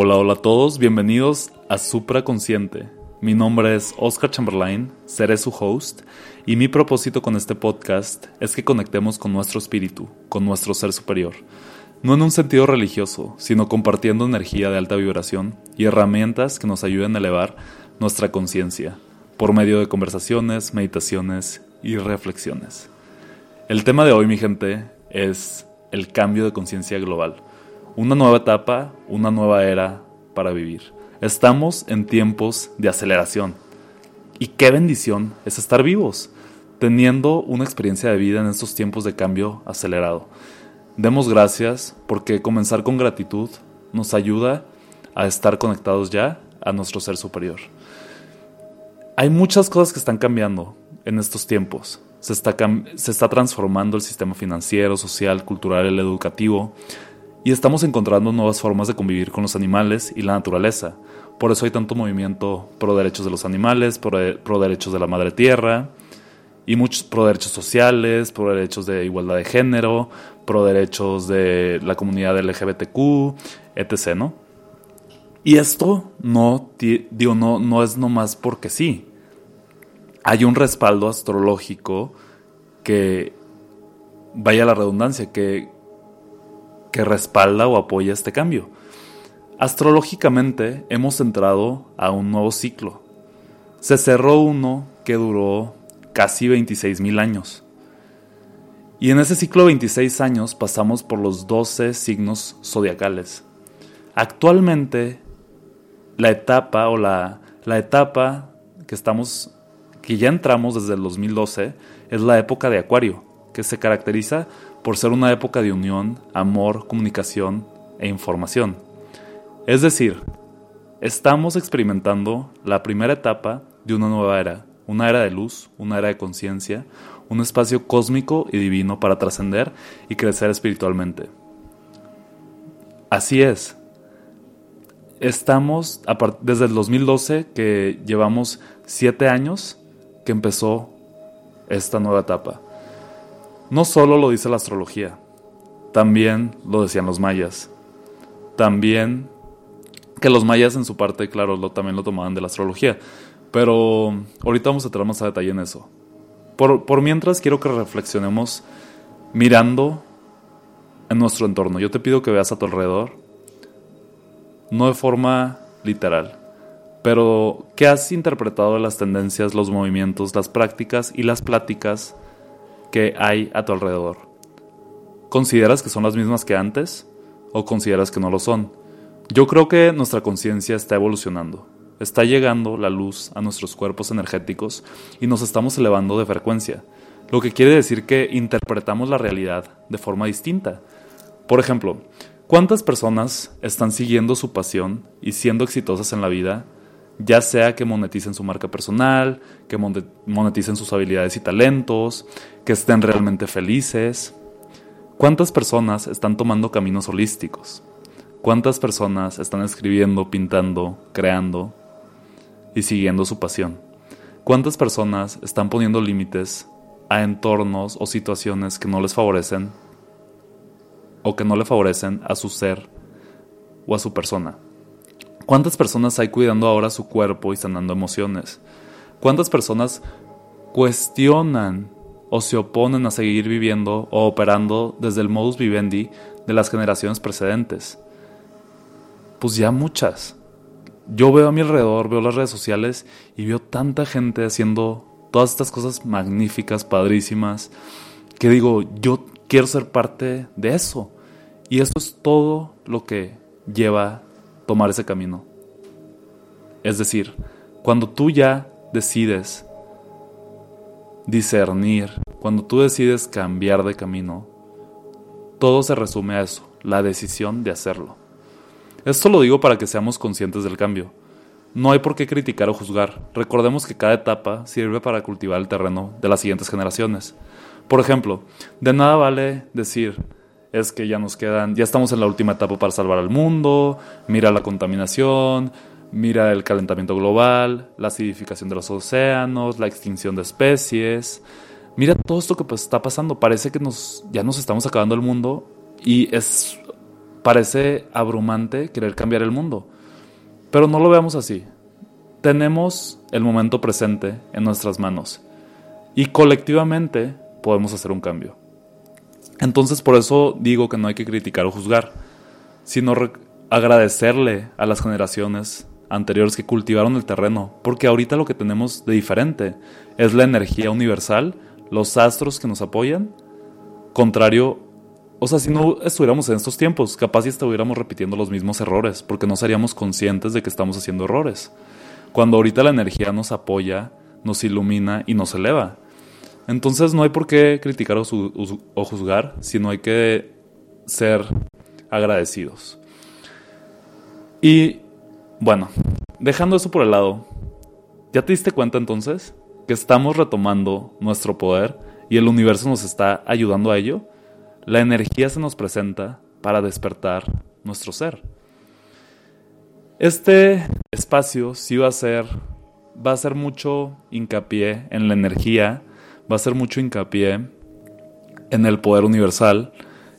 Hola, hola a todos, bienvenidos a Supraconsciente. Mi nombre es Oscar Chamberlain, seré su host, y mi propósito con este podcast es que conectemos con nuestro espíritu, con nuestro ser superior. No en un sentido religioso, sino compartiendo energía de alta vibración y herramientas que nos ayuden a elevar nuestra conciencia por medio de conversaciones, meditaciones y reflexiones. El tema de hoy, mi gente, es el cambio de conciencia global. Una nueva etapa, una nueva era para vivir. Estamos en tiempos de aceleración. Y qué bendición es estar vivos, teniendo una experiencia de vida en estos tiempos de cambio acelerado. Demos gracias porque comenzar con gratitud nos ayuda a estar conectados ya a nuestro ser superior. Hay muchas cosas que están cambiando en estos tiempos. Se está, se está transformando el sistema financiero, social, cultural, el educativo, y estamos encontrando nuevas formas de convivir con los animales y la naturaleza. Por eso hay tanto movimiento pro derechos de los animales, pro, derechos de la madre tierra, y muchos pro derechos sociales, pro derechos de igualdad de género, pro derechos de la comunidad LGBTQ, etc. ¿no? Y esto no, digo, no, no es nomás porque sí hay un respaldo astrológico que, vaya la redundancia, que, que respalda o apoya este cambio. Astrológicamente hemos entrado a un nuevo ciclo. Se cerró uno que duró casi 26 mil años. Y en ese ciclo de 26 años pasamos por los 12 signos zodiacales. Actualmente, la etapa o la, la etapa que estamos que ya entramos desde el 2012, es la época de Acuario, que se caracteriza por ser una época de unión, amor, comunicación e información. Es decir, estamos experimentando la primera etapa de una nueva era, una era de luz, una era de conciencia, un espacio cósmico y divino para trascender y crecer espiritualmente. Así es. Estamos desde el 2012 que llevamos siete años que empezó esta nueva etapa. No solo lo dice la astrología, también lo decían los mayas. También que los mayas en su parte, claro, lo, también lo tomaban de la astrología. Pero ahorita vamos a entrar más a detalle en eso. Por, por mientras quiero que reflexionemos mirando en nuestro entorno. Yo te pido que veas a tu alrededor, no de forma literal, pero, ¿qué has interpretado las tendencias, los movimientos, las prácticas y las pláticas que hay a tu alrededor? ¿Consideras que son las mismas que antes o consideras que no lo son? Yo creo que nuestra conciencia está evolucionando. Está llegando la luz a nuestros cuerpos energéticos y nos estamos elevando de frecuencia, lo que quiere decir que interpretamos la realidad de forma distinta. Por ejemplo, ¿cuántas personas están siguiendo su pasión y siendo exitosas en la vida ya sea que moneticen su marca personal, que moneticen sus habilidades y talentos, que estén realmente felices. ¿Cuántas personas están tomando caminos holísticos? ¿Cuántas personas están escribiendo, pintando, creando y siguiendo su pasión? ¿Cuántas personas están poniendo límites a entornos o situaciones que no les favorecen o que no le favorecen a su ser o a su persona? ¿Cuántas personas hay cuidando ahora su cuerpo y sanando emociones? ¿Cuántas personas cuestionan o se oponen a seguir viviendo o operando desde el modus vivendi de las generaciones precedentes? Pues ya muchas. Yo veo a mi alrededor, veo las redes sociales y veo tanta gente haciendo todas estas cosas magníficas, padrísimas, que digo, yo quiero ser parte de eso. Y eso es todo lo que lleva tomar ese camino. Es decir, cuando tú ya decides discernir, cuando tú decides cambiar de camino, todo se resume a eso, la decisión de hacerlo. Esto lo digo para que seamos conscientes del cambio. No hay por qué criticar o juzgar. Recordemos que cada etapa sirve para cultivar el terreno de las siguientes generaciones. Por ejemplo, de nada vale decir, es que ya nos quedan, ya estamos en la última etapa para salvar al mundo, mira la contaminación, mira el calentamiento global, la acidificación de los océanos, la extinción de especies. Mira todo esto que pues, está pasando, parece que nos, ya nos estamos acabando el mundo y es parece abrumante querer cambiar el mundo. Pero no lo veamos así. Tenemos el momento presente en nuestras manos y colectivamente podemos hacer un cambio. Entonces por eso digo que no hay que criticar o juzgar, sino agradecerle a las generaciones anteriores que cultivaron el terreno, porque ahorita lo que tenemos de diferente es la energía universal, los astros que nos apoyan, contrario, o sea, si no estuviéramos en estos tiempos, capaz si estuviéramos repitiendo los mismos errores, porque no seríamos conscientes de que estamos haciendo errores. Cuando ahorita la energía nos apoya, nos ilumina y nos eleva. Entonces no hay por qué criticar o, juzgar, sino hay que ser agradecidos. Y bueno, dejando eso por el lado, ¿ya te diste cuenta entonces que estamos retomando nuestro poder y el universo nos está ayudando a ello? La energía se nos presenta para despertar nuestro ser. Este espacio sí va a ser va a ser mucho hincapié en la energía, va a ser mucho hincapié en el poder universal,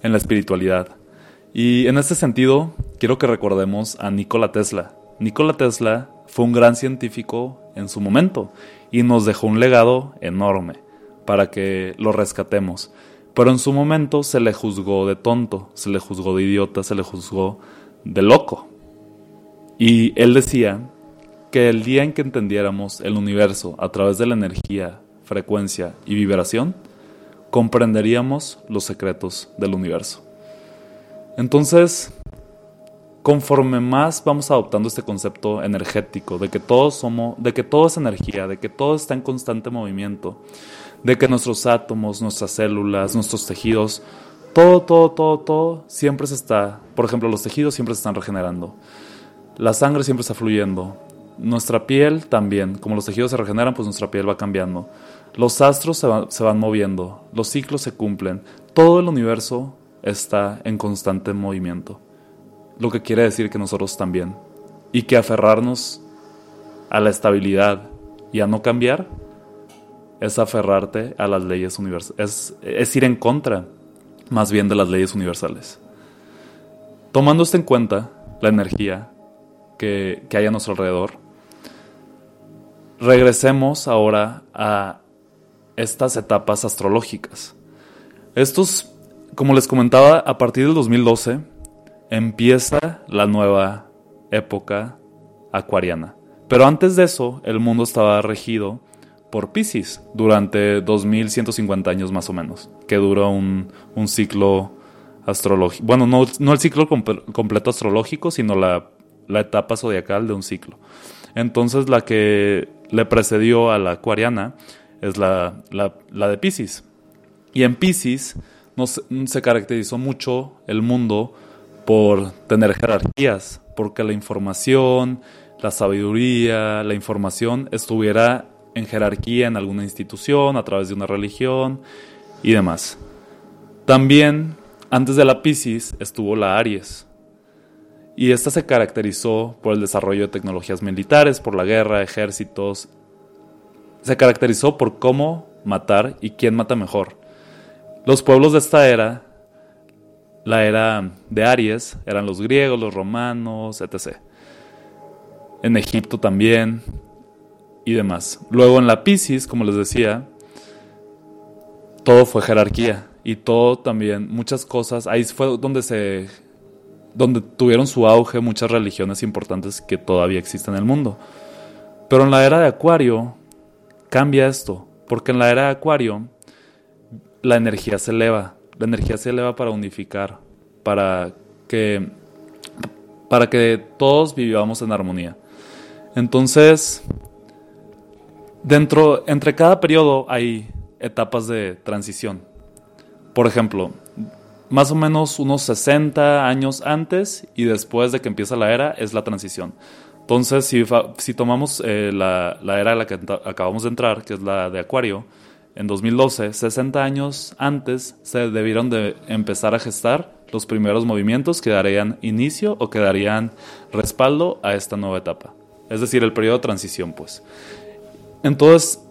en la espiritualidad. Y en este sentido, quiero que recordemos a Nikola Tesla. Nikola Tesla fue un gran científico en su momento y nos dejó un legado enorme para que lo rescatemos. Pero en su momento se le juzgó de tonto, se le juzgó de idiota, se le juzgó de loco. Y él decía que el día en que entendiéramos el universo a través de la energía, frecuencia y vibración, comprenderíamos los secretos del universo. Entonces, conforme más vamos adoptando este concepto energético de que todos somos, de que todo es energía, de que todo está en constante movimiento, de que nuestros átomos, nuestras células, nuestros tejidos, todo, todo, todo, todo siempre se está, por ejemplo, los tejidos siempre se están regenerando. La sangre siempre está fluyendo. Nuestra piel también, como los tejidos se regeneran, pues nuestra piel va cambiando. Los astros se, se van moviendo, los ciclos se cumplen. Todo el universo está en constante movimiento lo que quiere decir que nosotros también. Y que aferrarnos a la estabilidad y a no cambiar es aferrarte a las leyes universales, es, ir en contra más bien de las leyes universales. Tomando esto en cuenta, la energía que, que hay a nuestro alrededor, regresemos ahora a estas etapas astrológicas. Estos, como les comentaba, a partir del 2012, empieza la nueva época acuariana. Pero antes de eso, el mundo estaba regido por Pisces durante 2150 años más o menos, que dura un, ciclo astrológico. Bueno, no, el ciclo completo astrológico, sino la, etapa zodiacal de un ciclo. Entonces, la que le precedió a la acuariana es la, de Pisces. Y en Pisces se caracterizó mucho el mundo por tener jerarquías, porque la información, la sabiduría, la información estuviera en jerarquía en alguna institución, a través de una religión y demás. También, antes de la Pisces, estuvo la Aries. Y esta se caracterizó por el desarrollo de tecnologías militares, por la guerra, ejércitos. Se caracterizó por cómo matar y quién mata mejor. Los pueblos de esta era la era de Aries eran los griegos, los romanos, etc. En Egipto también y demás. Luego en la Pisces, como les decía, todo fue jerarquía y todo también, muchas cosas, ahí fue donde se donde tuvieron su auge muchas religiones importantes que todavía existen en el mundo. Pero en la era de Acuario cambia esto, porque en la era de Acuario la energía se eleva, la energía se eleva para unificar, para que, para que todos vivamos en armonía. Entonces, dentro, entre cada periodo hay etapas de transición. Por ejemplo, más o menos unos 60 años antes y después de que empieza la era es la transición. Entonces, si, si tomamos eh, la, la, era a la que acabamos de entrar, que es la de Acuario, en 2012, 60 años antes, se debieron de empezar a gestar los primeros movimientos que darían inicio o que darían respaldo a esta nueva etapa. Es decir, el periodo de transición, pues. Entonces,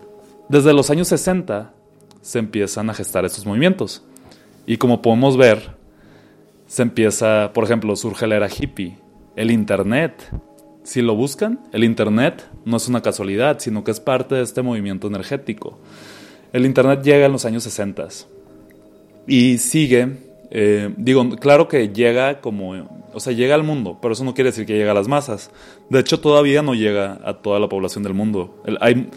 desde los años 60 se empiezan a gestar estos movimientos. Y como podemos ver, se empieza, por ejemplo, surge la era hippie, el Internet. Si lo buscan, el Internet no es una casualidad, sino que es parte de este movimiento energético. El Internet llega en los años 60 y sigue, eh, digo, claro que llega como, o sea, llega al mundo, pero eso no quiere decir que llega a las masas. De hecho, todavía no llega a toda la población del mundo. hay,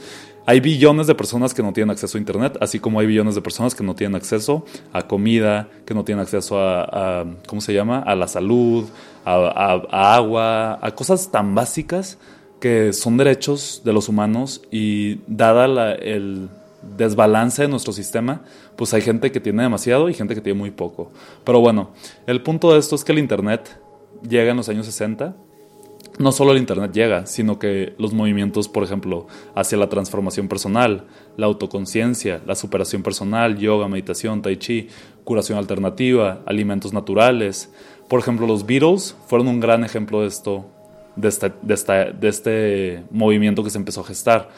hay billones de personas que no tienen acceso a Internet, así como hay billones de personas que no tienen acceso a comida, que no tienen acceso a, ¿cómo se llama? A la salud, a, agua, a cosas tan básicas que son derechos de los humanos y dada el desbalance de nuestro sistema, pues hay gente que tiene demasiado y gente que tiene muy poco. Pero bueno, el punto de esto es que el Internet llega en los años 60 no solo el Internet llega, sino que los movimientos, por ejemplo, hacia la transformación personal, la autoconciencia, la superación personal, yoga, meditación, tai chi, curación alternativa, alimentos naturales. Por ejemplo, los Beatles fueron un gran ejemplo de esto, de este, movimiento que se empezó a gestar.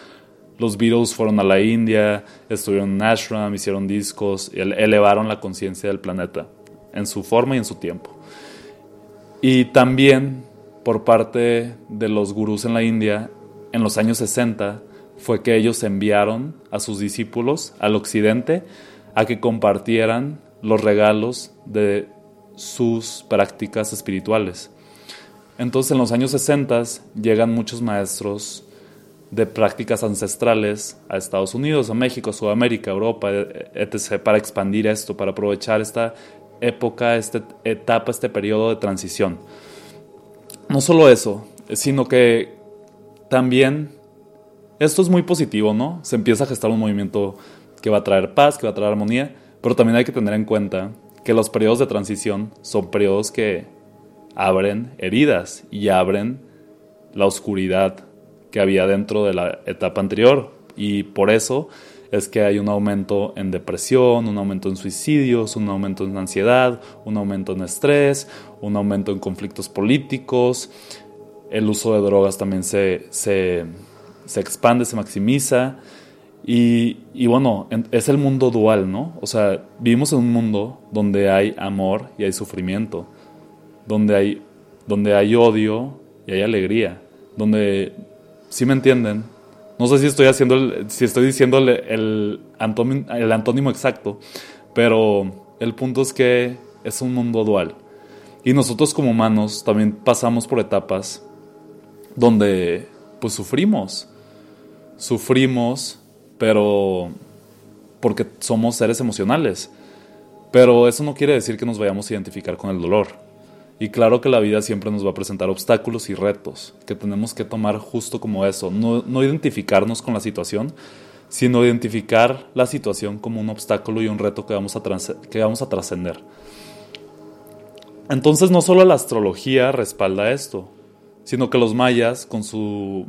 Los Beatles fueron a la India, estuvieron en Ashram, hicieron discos, elevaron la conciencia del planeta en su forma y en su tiempo. Y también por parte de los gurús en la India en los años 60 fue que ellos enviaron a sus discípulos al occidente a que compartieran los regalos de sus prácticas espirituales. Entonces en los años 60 llegan muchos maestros de prácticas ancestrales a Estados Unidos, a México, Sudamérica, Europa, etc., para expandir esto, para aprovechar esta época, esta etapa, este periodo de transición. No solo eso, sino que también esto es muy positivo, ¿no? Se empieza a gestar un movimiento que va a traer paz, que va a traer armonía, pero también hay que tener en cuenta que los periodos de transición son periodos que abren heridas y abren la oscuridad que había dentro de la etapa anterior y por eso es que hay un aumento en depresión, un aumento en suicidios, un aumento en ansiedad, un aumento en estrés, un aumento en conflictos políticos, el uso de drogas también se, se, expande, se maximiza. Y, y, bueno, es el mundo dual, ¿no? O sea, vivimos en un mundo donde hay amor y hay sufrimiento, donde hay, donde hay odio y hay alegría, donde, si me entienden, no sé si estoy haciendo si estoy diciendo el, el, antónimo exacto, pero el punto es que es un mundo dual. Y nosotros como humanos también pasamos por etapas donde pues sufrimos. Sufrimos, pero porque somos seres emocionales. Pero eso no quiere decir que nos vayamos a identificar con el dolor. Y claro que la vida siempre nos va a presentar obstáculos y retos que tenemos que tomar justo como eso, no, identificarnos con la situación, sino identificar la situación como un obstáculo y un reto que vamos a, que vamos a trascender. Entonces no solo la astrología respalda esto, sino que los mayas con su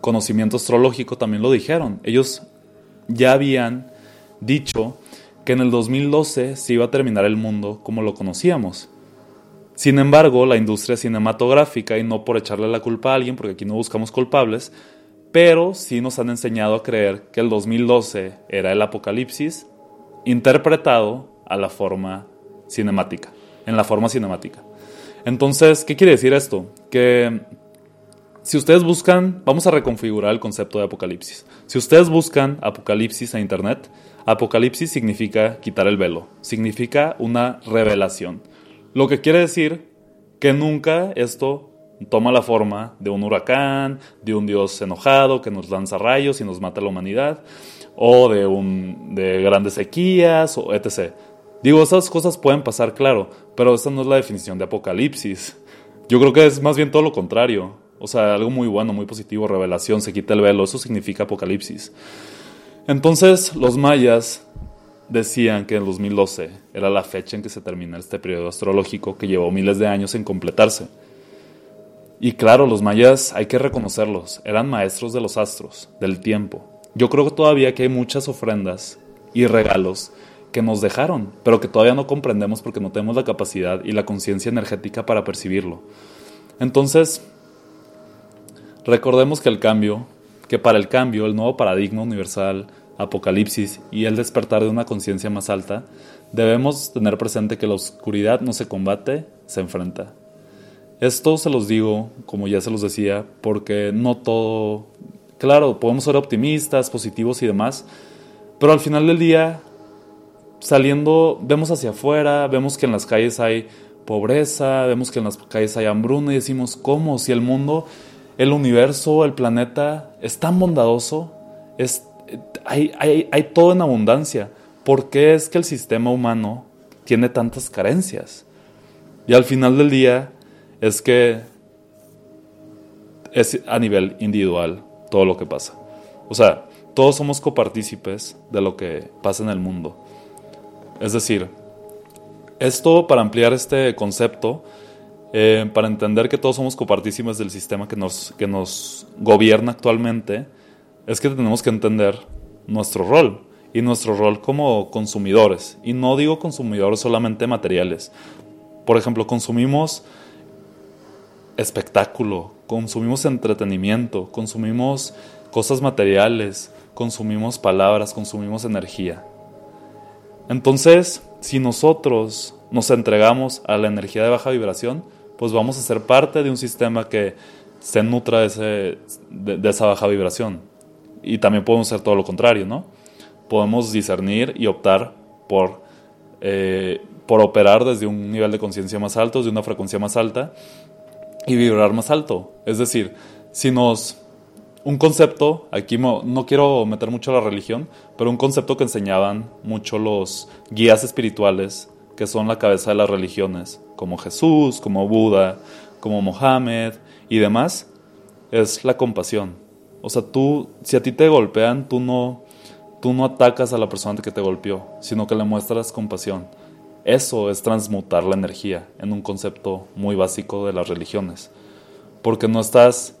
conocimiento astrológico también lo dijeron. Ellos ya habían dicho que en el 2012 se iba a terminar el mundo como lo conocíamos. Sin embargo, la industria cinematográfica, y no por echarle la culpa a alguien, porque aquí no buscamos culpables, pero sí nos han enseñado a creer que el 2012 era el apocalipsis interpretado a la forma cinemática, en la forma cinemática. Entonces, ¿qué quiere decir esto? Que si ustedes buscan, vamos a reconfigurar el concepto de apocalipsis. Si ustedes buscan apocalipsis en internet, apocalipsis significa quitar el velo, significa una revelación. Lo que quiere decir que nunca esto toma la forma de un huracán, de un dios enojado que nos lanza rayos y nos mata a la humanidad, o de, un, de grandes sequías, o etc. Digo, esas cosas pueden pasar, claro, pero esa no es la definición de apocalipsis. Yo creo que es más bien todo lo contrario. O sea, algo muy bueno, muy positivo, revelación, se quita el velo, eso significa apocalipsis. Entonces, los mayas decían que en 2012 era la fecha en que se termina este periodo astrológico que llevó miles de años en completarse. Y claro, los mayas hay que reconocerlos, eran maestros de los astros, del tiempo. Yo creo que todavía que hay muchas ofrendas y regalos que nos dejaron, pero que todavía no comprendemos porque no tenemos la capacidad y la conciencia energética para percibirlo. Entonces, recordemos que el cambio, que para el cambio, el nuevo paradigma universal, Apocalipsis y el despertar de una conciencia más alta, debemos tener presente que la oscuridad no se combate, se enfrenta. Esto se los digo, como ya se los decía, porque no todo, claro, podemos ser optimistas, positivos y demás, pero al final del día, saliendo, vemos hacia afuera, vemos que en las calles hay pobreza, vemos que en las calles hay hambruna y decimos, ¿cómo? Si el mundo, el universo, el planeta es tan bondadoso, es, hay, hay, hay todo en abundancia. ¿Por qué es que el sistema humano tiene tantas carencias? Y al final del día es que es a nivel individual todo lo que pasa. O sea, todos somos copartícipes de lo que pasa en el mundo. Es decir, esto para ampliar este concepto, eh, para entender que todos somos copartísimos del sistema que nos, que nos gobierna actualmente, es que tenemos que entender nuestro rol y nuestro rol como consumidores. Y no digo consumidores solamente materiales. Por ejemplo, consumimos espectáculo, consumimos entretenimiento, consumimos cosas materiales, consumimos palabras, consumimos energía. Entonces, si nosotros nos entregamos a la energía de baja vibración, pues vamos a ser parte de un sistema que se nutra de, ese, de, esa baja vibración. Y también podemos hacer todo lo contrario, ¿no? Podemos discernir y optar por, eh, por operar desde un nivel de conciencia más alto, de una frecuencia más alta y vibrar más alto. Es decir, si nos un concepto, aquí no quiero meter mucho la religión, pero un concepto que enseñaban mucho los guías espirituales, que son la cabeza de las religiones, como Jesús, como Buda, como Mohammed y demás, es la compasión. O sea, tú, si a ti te golpean, tú no, tú no atacas a la persona que te golpeó, sino que le muestras compasión. Eso es transmutar la energía en un concepto muy básico de las religiones. Porque no estás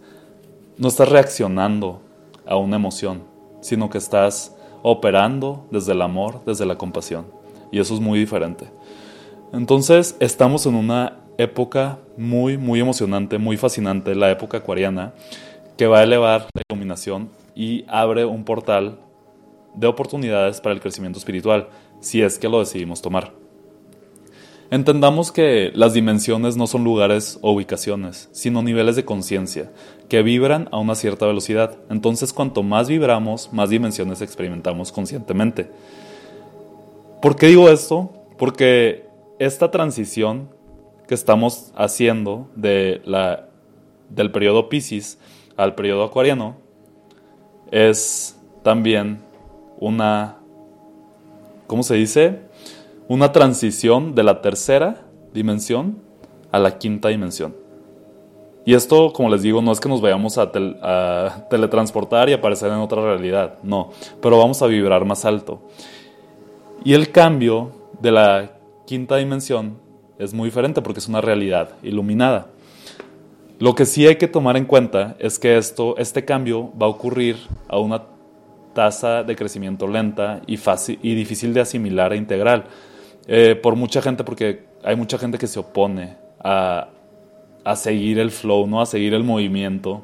no estás reaccionando a una emoción, sino que estás operando desde el amor, desde la compasión. Y eso es muy diferente. Entonces, estamos en una época muy, muy emocionante, muy fascinante, la época acuariana, que va a elevar y abre un portal de oportunidades para el crecimiento espiritual, si es que lo decidimos tomar. Entendamos que las dimensiones no son lugares o ubicaciones, sino niveles de conciencia, que vibran a una cierta velocidad. Entonces, cuanto más vibramos, más dimensiones experimentamos conscientemente. ¿Por qué digo esto? Porque esta transición que estamos haciendo de la, del periodo Pisces al periodo Acuariano es también una, ¿cómo se dice? una transición de la tercera dimensión a la quinta dimensión. Y esto, como les digo, no es que nos vayamos a, teletransportar y aparecer en otra realidad, no, pero vamos a vibrar más alto. Y el cambio de la quinta dimensión es muy diferente porque es una realidad iluminada. Lo que sí hay que tomar en cuenta es que esto, este cambio va a ocurrir a una tasa de crecimiento lenta y, fácil, y difícil de asimilar e integrar. Eh, por mucha gente, porque hay mucha gente que se opone a, a seguir el flow, ¿no? a seguir el movimiento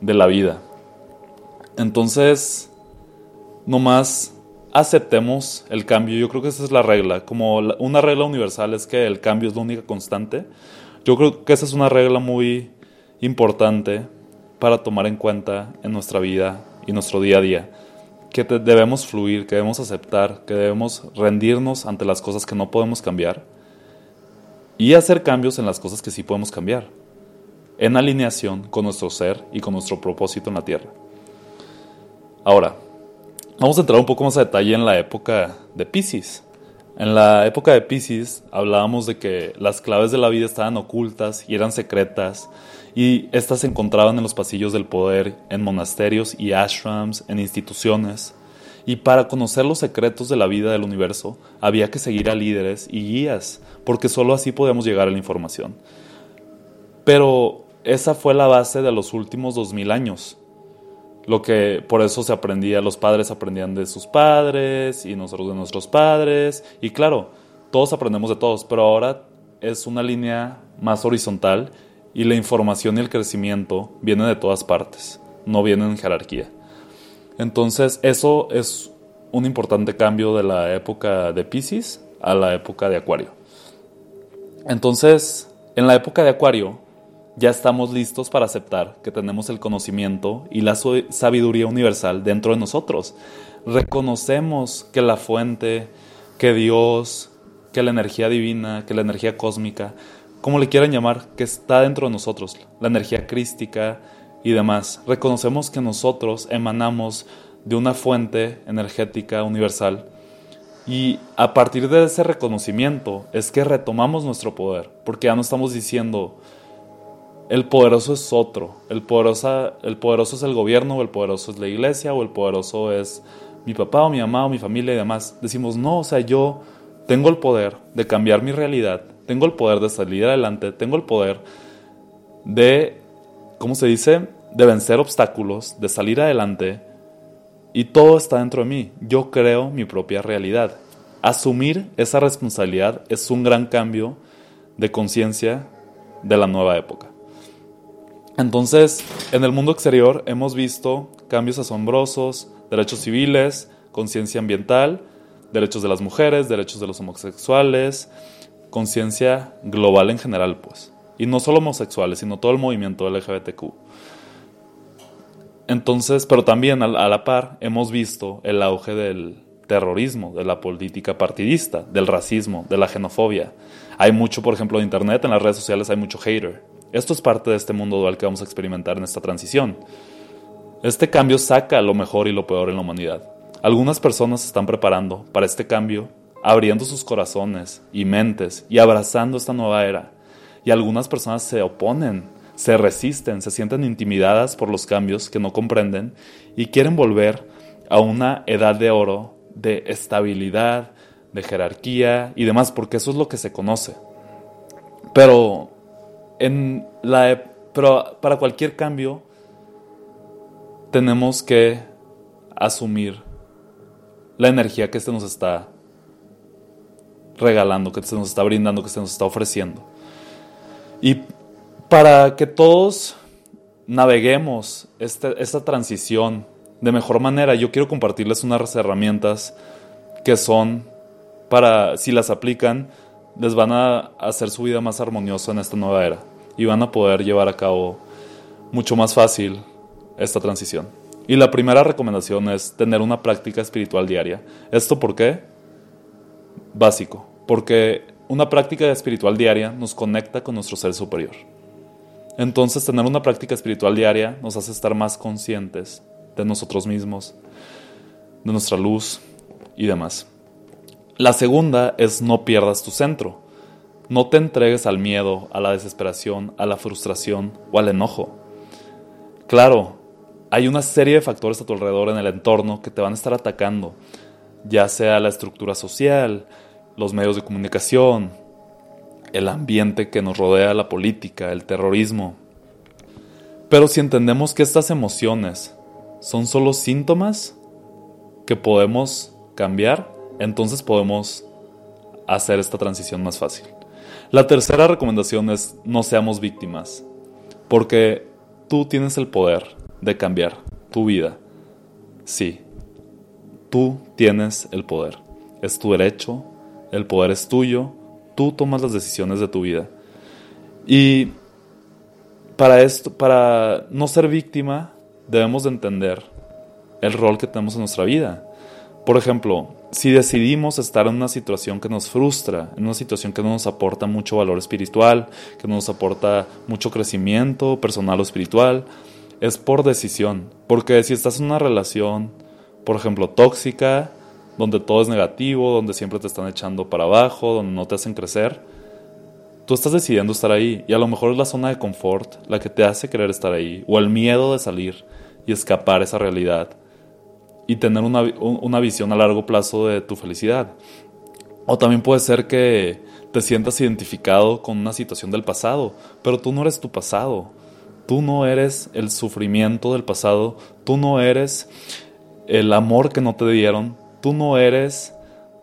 de la vida. Entonces, nomás aceptemos el cambio. Yo creo que esa es la regla. Como una regla universal es que el cambio es la única constante. Yo creo que esa es una regla muy importante para tomar en cuenta en nuestra vida y nuestro día a día que debemos fluir, que debemos aceptar, que debemos rendirnos ante las cosas que no podemos cambiar y hacer cambios en las cosas que sí podemos cambiar, en alineación con nuestro ser y con nuestro propósito en la tierra. Ahora, vamos a entrar un poco más a detalle en la época de Pisces. En la época de Pisces hablábamos de que las claves de la vida estaban ocultas y eran secretas y estas se encontraban en los pasillos del poder, en monasterios y ashrams, en instituciones. Y para conocer los secretos de la vida del universo había que seguir a líderes y guías, porque sólo así podíamos llegar a la información. Pero esa fue la base de los últimos dos mil años. Lo que por eso se aprendía, los padres aprendían de sus padres y nosotros de nuestros padres. Y claro, todos aprendemos de todos, pero ahora es una línea más horizontal y la información y el crecimiento vienen de todas partes, no vienen en jerarquía. Entonces, eso es un importante cambio de la época de Pisces a la época de Acuario. Entonces, en la época de Acuario, ya estamos listos para aceptar que tenemos el conocimiento y la sabiduría universal dentro de nosotros. Reconocemos que la fuente, que Dios, que la energía divina, que la energía cósmica, como le quieran llamar, que está dentro de nosotros, la energía crística y demás. Reconocemos que nosotros emanamos de una fuente energética universal y a partir de ese reconocimiento es que retomamos nuestro poder, porque ya no estamos diciendo el poderoso es otro, el poderoso, el poderoso es el gobierno, o el poderoso es la iglesia, o el poderoso es mi papá o mi mamá o mi familia y demás. Decimos, no, o sea, yo tengo el poder de cambiar mi realidad, tengo el poder de salir adelante, tengo el poder de, ¿cómo se dice? De vencer obstáculos, de salir adelante y todo está dentro de mí. Yo creo mi propia realidad. Asumir esa responsabilidad es un gran cambio de conciencia de la nueva época. Entonces, en el mundo exterior hemos visto cambios asombrosos, derechos civiles, conciencia ambiental, derechos de las mujeres, derechos de los homosexuales, conciencia global en general, pues. Y no solo homosexuales, sino todo el movimiento LGBTQ. Entonces, pero también a la par hemos visto el auge del terrorismo, de la política partidista, del racismo, de la xenofobia. Hay mucho, por ejemplo, en Internet, en las redes sociales hay mucho hater. Esto es parte de este mundo dual que vamos a experimentar en esta transición. Este cambio saca lo mejor y lo peor en la humanidad. Algunas personas están preparando para este cambio, abriendo sus corazones y mentes y abrazando esta nueva era. Y algunas personas se oponen se resisten, se sienten intimidadas por los cambios que no comprenden y quieren volver a una edad de oro de estabilidad, de jerarquía y demás, porque eso es lo que se conoce. Pero, la, pero para cualquier cambio tenemos que asumir la energía que se nos está regalando, que se nos está brindando, que se nos está ofreciendo. Y para que todos naveguemos este, esta transición de mejor manera, yo quiero compartirles unas herramientas que son para, si las aplican, les van a hacer su vida más armoniosa en esta nueva era y van a poder llevar a cabo mucho más fácil esta transición. Y la primera recomendación es tener una práctica espiritual diaria. ¿Esto por qué? Básico, porque una práctica espiritual diaria nos conecta con nuestro ser superior. Entonces tener una práctica espiritual diaria nos hace estar más conscientes de nosotros mismos, de nuestra luz y demás. La segunda es no pierdas tu centro. No te entregues al miedo, a la desesperación, a la frustración o al enojo. Claro, hay una serie de factores a tu alrededor en el entorno que te van a estar atacando, ya sea la estructura social, los medios de comunicación, el ambiente que nos rodea, la política, el terrorismo. Pero si entendemos que estas emociones son solo síntomas que podemos cambiar, entonces podemos hacer esta transición más fácil. La tercera recomendación es no seamos víctimas, porque tú tienes el poder de cambiar tu vida. Sí, tú tienes el poder. Es tu derecho, el poder es tuyo, tú tomas las decisiones de tu vida. Y para esto, para no ser víctima, debemos de entender el rol que tenemos en nuestra vida. Por ejemplo, si decidimos estar en una situación que nos frustra, en una situación que no nos aporta mucho valor espiritual, que no nos aporta mucho crecimiento personal o espiritual, es por decisión. Porque si estás en una relación, por ejemplo, tóxica, donde todo es negativo, donde siempre te están echando para abajo, donde no te hacen crecer, tú estás decidiendo estar ahí y a lo mejor es la zona de confort la que te hace querer estar ahí o el miedo de salir y escapar esa realidad y tener una, una visión a largo plazo de tu felicidad. O también puede ser que te sientas identificado con una situación del pasado, pero tú no eres tu pasado. Tú no eres el sufrimiento del pasado, tú no eres el amor que no te dieron, Tú no eres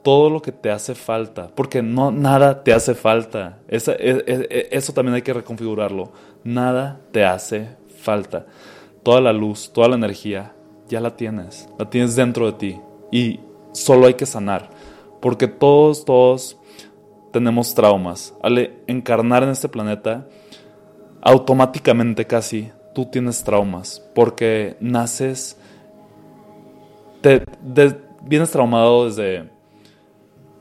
todo lo que te hace falta, porque no, nada te hace falta. E, e, e, eso también hay que reconfigurarlo. Nada te hace falta. Toda la luz, toda la energía ya la tienes, la tienes dentro de ti y solo hay que sanar, porque todos, todos tenemos traumas. Al encarnar en este planeta, automáticamente casi tú tienes traumas, porque naces, te, vienes traumado desde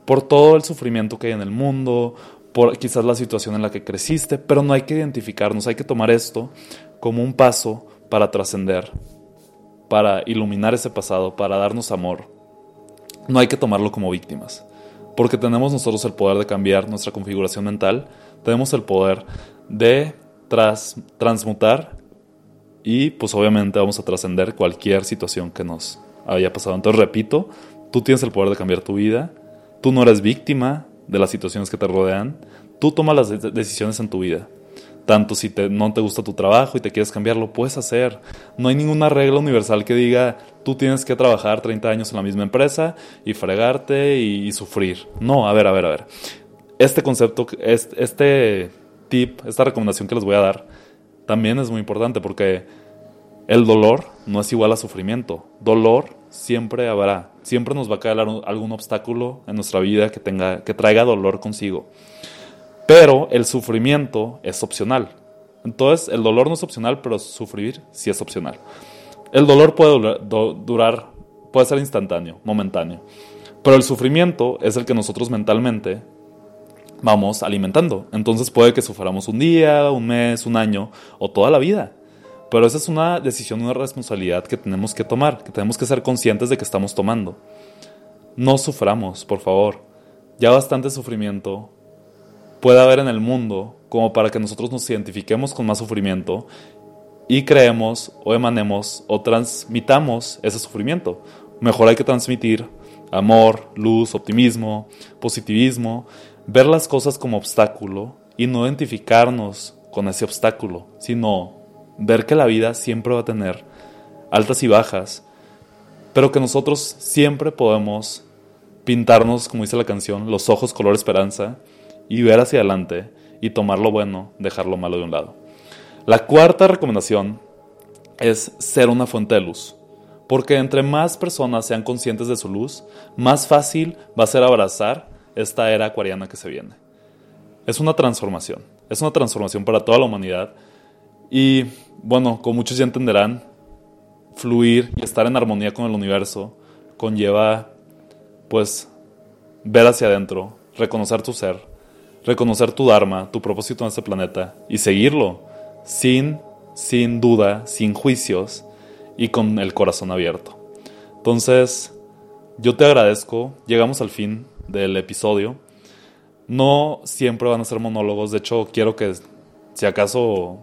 por todo el sufrimiento que hay en el mundo, por quizás la situación en la que creciste, pero no hay que identificarnos, hay que tomar esto como un paso para trascender, para iluminar ese pasado, para darnos amor. No hay que tomarlo como víctimas, porque tenemos nosotros el poder de cambiar nuestra configuración mental, tenemos el poder de transmutar y pues obviamente vamos a trascender cualquier situación que nos haya pasado. Entonces repito, tú tienes el poder de cambiar tu vida, tú no eres víctima de las situaciones que te rodean, tú tomas las decisiones en tu vida. Tanto si no te gusta tu trabajo y te quieres cambiar, lo puedes hacer. No hay ninguna regla universal que diga tú tienes que trabajar 30 años en la misma empresa y fregarte y, sufrir. No, a ver, a ver, a ver. Este concepto, este, este tip, esta recomendación que les voy a dar, también es muy importante porque el dolor no es igual a sufrimiento. Dolor siempre habrá. Siempre nos va a caer algún obstáculo en nuestra vida que, tenga, que traiga dolor consigo. Pero el sufrimiento es opcional. Entonces, el dolor no es opcional, pero sufrir sí es opcional. El dolor puede durar, puede ser instantáneo, momentáneo. Pero el sufrimiento es el que nosotros mentalmente vamos alimentando. Entonces puede que suframos un día, un mes, un año o toda la vida. Pero esa es una decisión, una responsabilidad que tenemos que tomar, que tenemos que ser conscientes de que estamos tomando. No suframos, por favor. Ya bastante sufrimiento puede haber en el mundo como para que nosotros nos identifiquemos con más sufrimiento y creemos o emanemos o transmitamos ese sufrimiento. Mejor hay que transmitir amor, luz, optimismo, positivismo, ver las cosas como obstáculo y no identificarnos con ese obstáculo, sino ver que la vida siempre va a tener altas y bajas, pero que nosotros siempre podemos pintarnos, como dice la canción, los ojos color esperanza y ver hacia adelante y tomar lo bueno, dejar lo malo de un lado. La cuarta recomendación es ser una fuente de luz, porque entre más personas sean conscientes de su luz, más fácil va a ser abrazar esta era acuariana que se viene. Es una transformación, es una transformación para toda la humanidad y bueno, como muchos ya entenderán, fluir y estar en armonía con el universo conlleva pues ver hacia adentro, reconocer tu ser, reconocer tu dharma, tu propósito en este planeta y seguirlo sin sin duda, sin juicios y con el corazón abierto. Entonces, yo te agradezco, llegamos al fin del episodio. No siempre van a ser monólogos, de hecho quiero que si acaso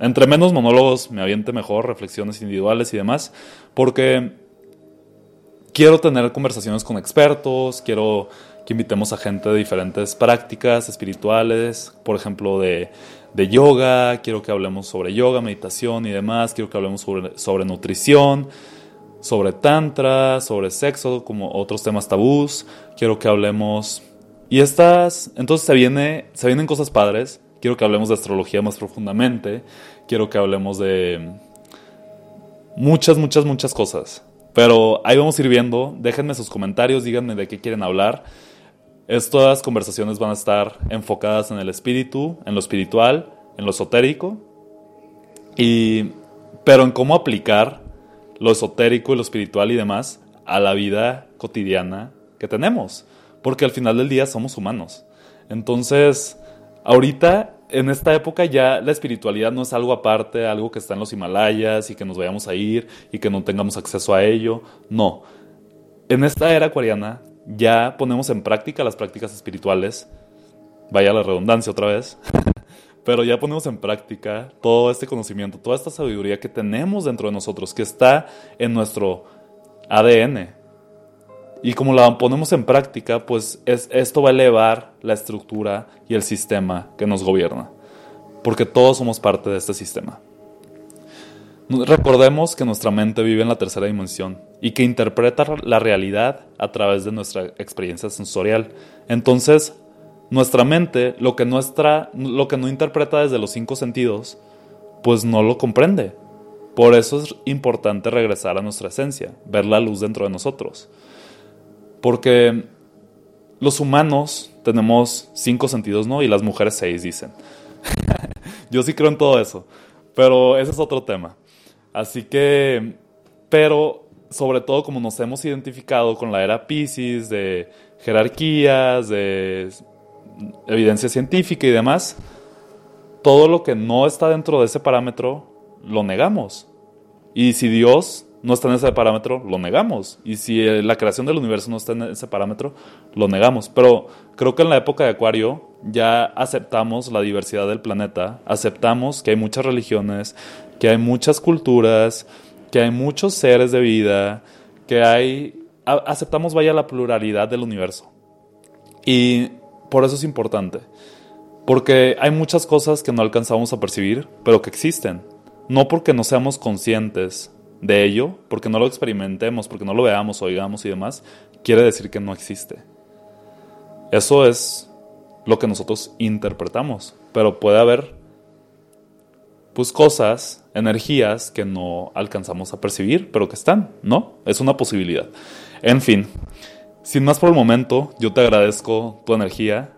entre menos monólogos me aviente mejor, reflexiones individuales y demás, porque quiero tener conversaciones con expertos, quiero que invitemos a gente de diferentes prácticas espirituales, por ejemplo de, de yoga, quiero que hablemos sobre yoga, meditación y demás, quiero que hablemos sobre, sobre nutrición sobre tantra, sobre sexo, como otros temas tabús. Quiero que hablemos y estas, entonces se viene, se vienen cosas padres. Quiero que hablemos de astrología más profundamente. Quiero que hablemos de muchas, muchas, muchas cosas. Pero ahí vamos a ir viendo. Déjenme sus comentarios, díganme de qué quieren hablar. Estas conversaciones van a estar enfocadas en el espíritu, en lo espiritual, en lo esotérico. Y, pero en cómo aplicar lo esotérico y lo espiritual y demás a la vida cotidiana que tenemos. Porque al final del día somos humanos. Entonces, ahorita, en esta época ya la espiritualidad no es algo aparte, algo que está en los Himalayas y que nos vayamos a ir y que no tengamos acceso a ello. No. En esta era acuariana ya ponemos en práctica las prácticas espirituales. Vaya la redundancia otra vez. pero ya ponemos en práctica todo este conocimiento, toda esta sabiduría que tenemos dentro de nosotros, que está en nuestro ADN. Y como la ponemos en práctica, pues es, esto va a elevar la estructura y el sistema que nos gobierna, porque todos somos parte de este sistema. Recordemos que nuestra mente vive en la tercera dimensión y que interpreta la realidad a través de nuestra experiencia sensorial. Entonces, nuestra mente, lo que, nuestra, lo que no interpreta desde los cinco sentidos, pues no lo comprende. Por eso es importante regresar a nuestra esencia, ver la luz dentro de nosotros. Porque los humanos tenemos cinco sentidos, ¿no? Y las mujeres seis, dicen. Yo sí creo en todo eso. Pero ese es otro tema. Así que, pero sobre todo como nos hemos identificado con la era Pisces, de jerarquías, de evidencia científica y demás, todo lo que no está dentro de ese parámetro lo negamos. Y si Dios no está en ese parámetro, lo negamos. Y si la creación del universo no está en ese parámetro, lo negamos. Pero creo que en la época de Acuario ya aceptamos la diversidad del planeta, aceptamos que hay muchas religiones, que hay muchas culturas, que hay muchos seres de vida, que hay... Aceptamos, vaya, la pluralidad del universo. Y por eso es importante. Porque hay muchas cosas que no alcanzamos a percibir, pero que existen. No porque no seamos conscientes de ello, porque no lo experimentemos, porque no lo veamos, oigamos y demás, quiere decir que no existe. Eso es lo que nosotros interpretamos, pero puede haber pues cosas, energías que no alcanzamos a percibir, pero que están, ¿no? Es una posibilidad. En fin, sin más por el momento, yo te agradezco tu energía.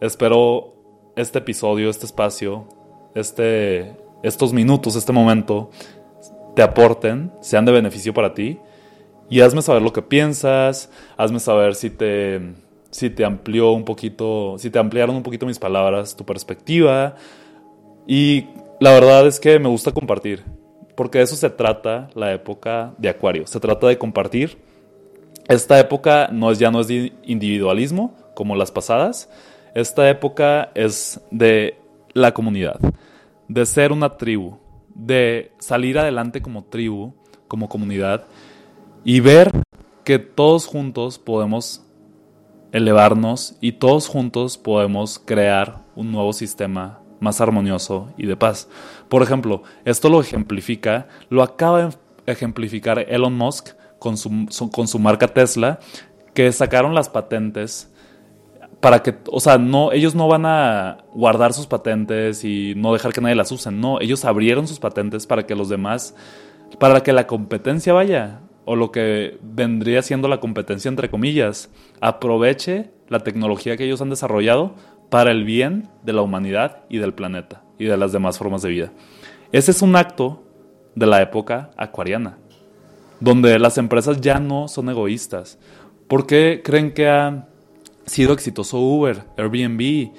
Espero este episodio, este espacio, este estos minutos, este momento, te aporten, sean de beneficio para ti. Y hazme saber lo que piensas, hazme saber si te, si te amplió un poquito, si te ampliaron un poquito mis palabras, tu perspectiva. Y la verdad es que me gusta compartir, porque de eso se trata la época de Acuario. Se trata de compartir. Esta época no es, ya no es de individualismo como las pasadas. Esta época es de la comunidad de ser una tribu, de salir adelante como tribu, como comunidad, y ver que todos juntos podemos elevarnos y todos juntos podemos crear un nuevo sistema más armonioso y de paz. Por ejemplo, esto lo ejemplifica, lo acaba de ejemplificar Elon Musk con su, con su marca Tesla, que sacaron las patentes para que, o sea, no, ellos no van a guardar sus patentes y no dejar que nadie las use, no, ellos abrieron sus patentes para que los demás, para que la competencia vaya, o lo que vendría siendo la competencia entre comillas, aproveche la tecnología que ellos han desarrollado para el bien de la humanidad y del planeta y de las demás formas de vida. Ese es un acto de la época acuariana, donde las empresas ya no son egoístas. ¿Por qué creen que a sido exitoso Uber, Airbnb,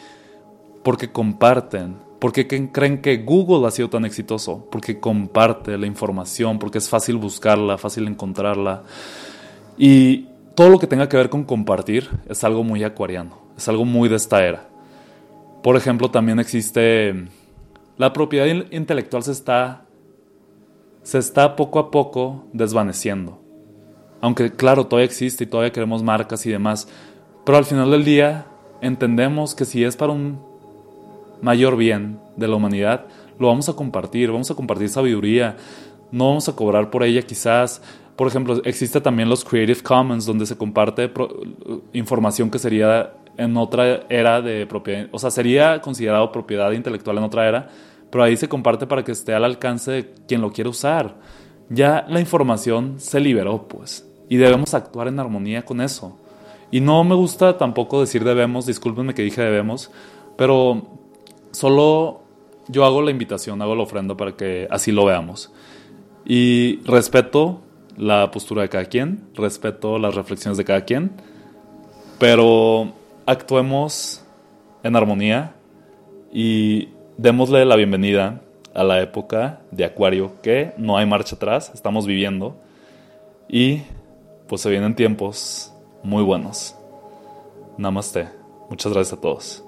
porque comparten. porque creen que Google ha sido tan exitoso? Porque comparte la información, porque es fácil buscarla, fácil encontrarla. Y todo lo que tenga que ver con compartir es algo muy acuariano, es algo muy de esta era. Por ejemplo, también existe la propiedad intelectual se está se está poco a poco desvaneciendo. Aunque claro, todavía existe y todavía queremos marcas y demás, pero al final del día entendemos que si es para un mayor bien de la humanidad, lo vamos a compartir, vamos a compartir sabiduría, no vamos a cobrar por ella quizás. Por ejemplo, existe también los Creative Commons, donde se comparte información que sería en otra era de propiedad, o sea, sería considerado propiedad intelectual en otra era, pero ahí se comparte para que esté al alcance de quien lo quiera usar. Ya la información se liberó, pues, y debemos actuar en armonía con eso. Y no me gusta tampoco decir debemos, discúlpenme que dije debemos, pero solo yo hago la invitación, hago la ofrenda para que así lo veamos. Y respeto la postura de cada quien, respeto las reflexiones de cada quien, pero actuemos en armonía y démosle la bienvenida a la época de Acuario que no hay marcha atrás, estamos viviendo y pues se vienen tiempos muy buenos. Namaste. Muchas gracias a todos.